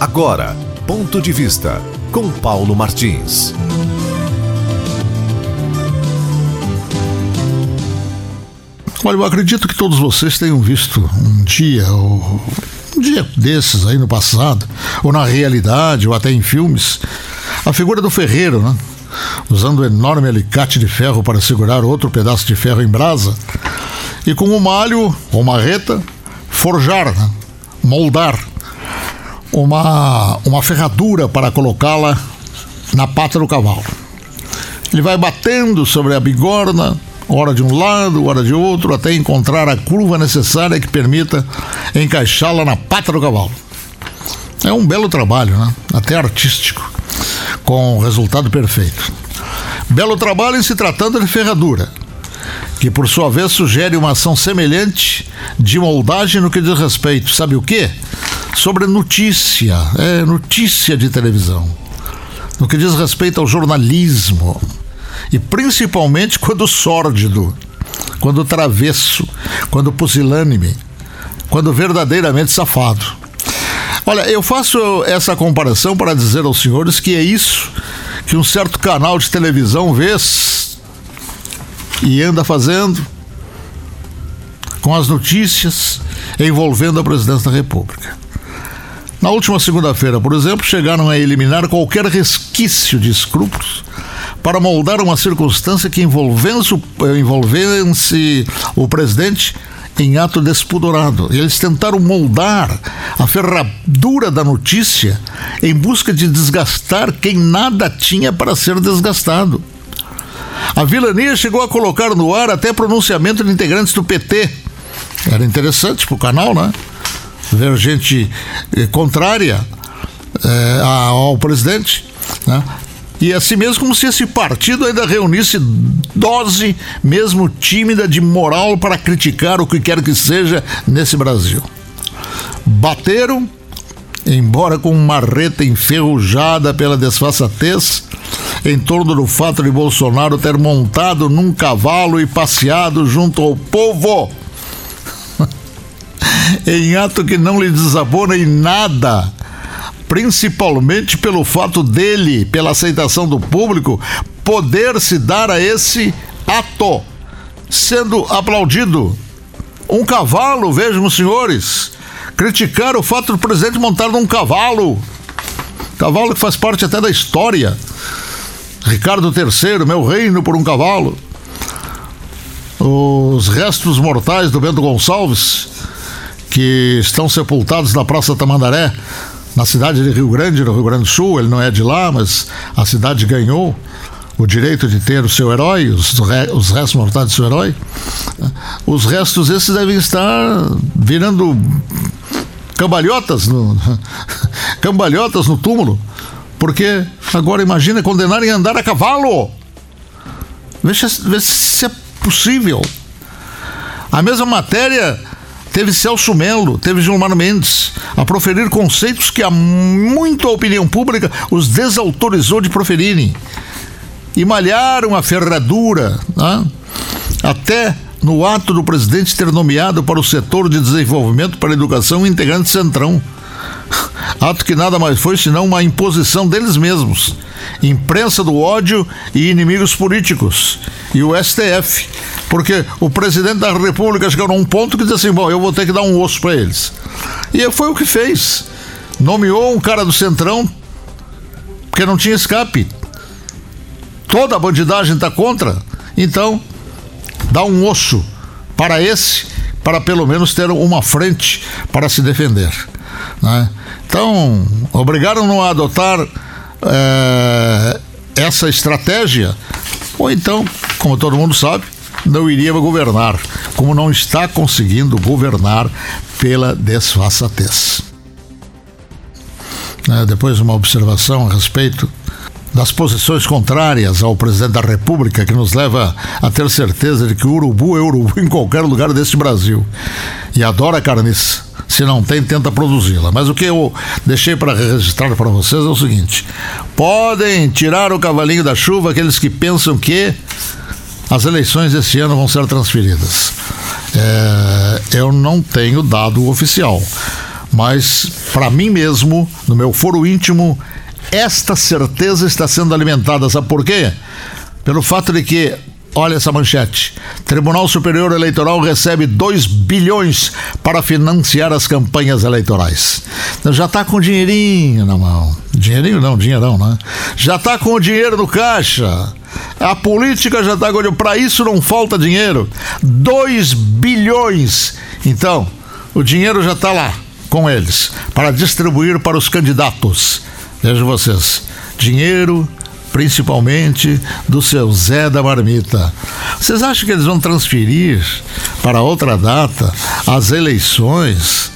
Agora, ponto de vista com Paulo Martins. Olha, eu acredito que todos vocês tenham visto um dia, ou um dia desses aí no passado, ou na realidade, ou até em filmes, a figura do ferreiro, né? Usando um enorme alicate de ferro para segurar outro pedaço de ferro em brasa e com um malho ou marreta forjar, né? moldar uma, uma ferradura para colocá-la na pata do cavalo. Ele vai batendo sobre a bigorna, hora de um lado, hora de outro, até encontrar a curva necessária que permita encaixá-la na pata do cavalo. É um belo trabalho, né? até artístico, com resultado perfeito. Belo trabalho em se tratando de ferradura, que por sua vez sugere uma ação semelhante de moldagem no que diz respeito, sabe o quê? Sobre notícia, é notícia de televisão. No que diz respeito ao jornalismo, e principalmente quando sórdido, quando travesso, quando pusilânime, quando verdadeiramente safado. Olha, eu faço essa comparação para dizer aos senhores que é isso que um certo canal de televisão vê e anda fazendo com as notícias envolvendo a presidência da República. Na última segunda-feira, por exemplo, chegaram a eliminar qualquer resquício de escrúpulos para moldar uma circunstância que envolvesse, envolvesse o presidente em ato despudorado. Eles tentaram moldar a ferradura da notícia em busca de desgastar quem nada tinha para ser desgastado. A vilania chegou a colocar no ar até pronunciamento de integrantes do PT. Era interessante para o canal, né? Ver gente eh, contrária eh, ao presidente. Né? E assim mesmo como se esse partido ainda reunisse dose, mesmo tímida, de moral para criticar o que quer que seja nesse Brasil. Bateram, embora com uma marreta enferrujada pela desfaçatez, em torno do fato de Bolsonaro ter montado num cavalo e passeado junto ao povo. Em ato que não lhe desabona em nada, principalmente pelo fato dele, pela aceitação do público, poder se dar a esse ato, sendo aplaudido. Um cavalo, vejam os senhores, criticar o fato do presidente montar num cavalo. Cavalo que faz parte até da história. Ricardo III, meu reino por um cavalo. Os restos mortais do Bento Gonçalves, que estão sepultados na Praça Tamandaré, na cidade de Rio Grande, no Rio Grande do Sul. Ele não é de lá, mas a cidade ganhou o direito de ter o seu herói, os, os restos mortais do seu herói. Os restos esses devem estar virando cambalhotas no, cambalhotas no túmulo porque agora imagina condenarem a andar a cavalo. Veja, veja se é possível. A mesma matéria teve Celso Melo, teve Gilmar Mendes, a proferir conceitos que a opinião pública os desautorizou de proferirem. E malharam a ferradura, né? até no ato do presidente ter nomeado para o setor de desenvolvimento para a educação um integrante centrão ato que nada mais foi senão uma imposição deles mesmos, imprensa do ódio e inimigos políticos, e o STF, porque o presidente da República chegou num ponto que disse assim: bom, eu vou ter que dar um osso para eles. E foi o que fez. Nomeou um cara do Centrão, porque não tinha escape. Toda a bandidagem está contra, então dá um osso para esse, para pelo menos ter uma frente para se defender. Né? Então, obrigaram-no a adotar é, essa estratégia, ou então, como todo mundo sabe, não iria governar, como não está conseguindo governar pela desfaçatez. É, depois, uma observação a respeito das posições contrárias ao presidente da República, que nos leva a ter certeza de que o urubu é urubu em qualquer lugar deste Brasil e adora carniça. Se não tem, tenta produzi-la. Mas o que eu deixei para registrar para vocês é o seguinte: podem tirar o cavalinho da chuva aqueles que pensam que as eleições esse ano vão ser transferidas. É, eu não tenho dado oficial, Mas, para mim mesmo, no meu foro íntimo, esta certeza está sendo alimentada. Sabe por quê? Pelo fato de que Olha essa manchete. Tribunal Superior Eleitoral recebe 2 bilhões para financiar as campanhas eleitorais. Então já está com dinheirinho na mão. Dinheirinho não, dinheirão, né? Já está com o dinheiro no caixa. A política já está com. Para isso não falta dinheiro. 2 bilhões. Então, o dinheiro já está lá com eles para distribuir para os candidatos. Vejam vocês. Dinheiro principalmente do seu Zé da Marmita. Vocês acham que eles vão transferir para outra data as eleições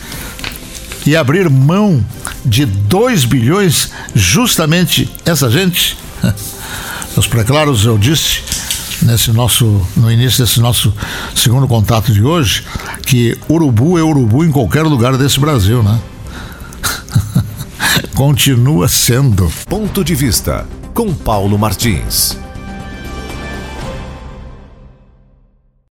e abrir mão de 2 bilhões justamente essa gente? Os preclaros eu disse nesse nosso no início desse nosso segundo contato de hoje que urubu é urubu em qualquer lugar desse Brasil, né? Continua sendo. Ponto de vista com Paulo Martins.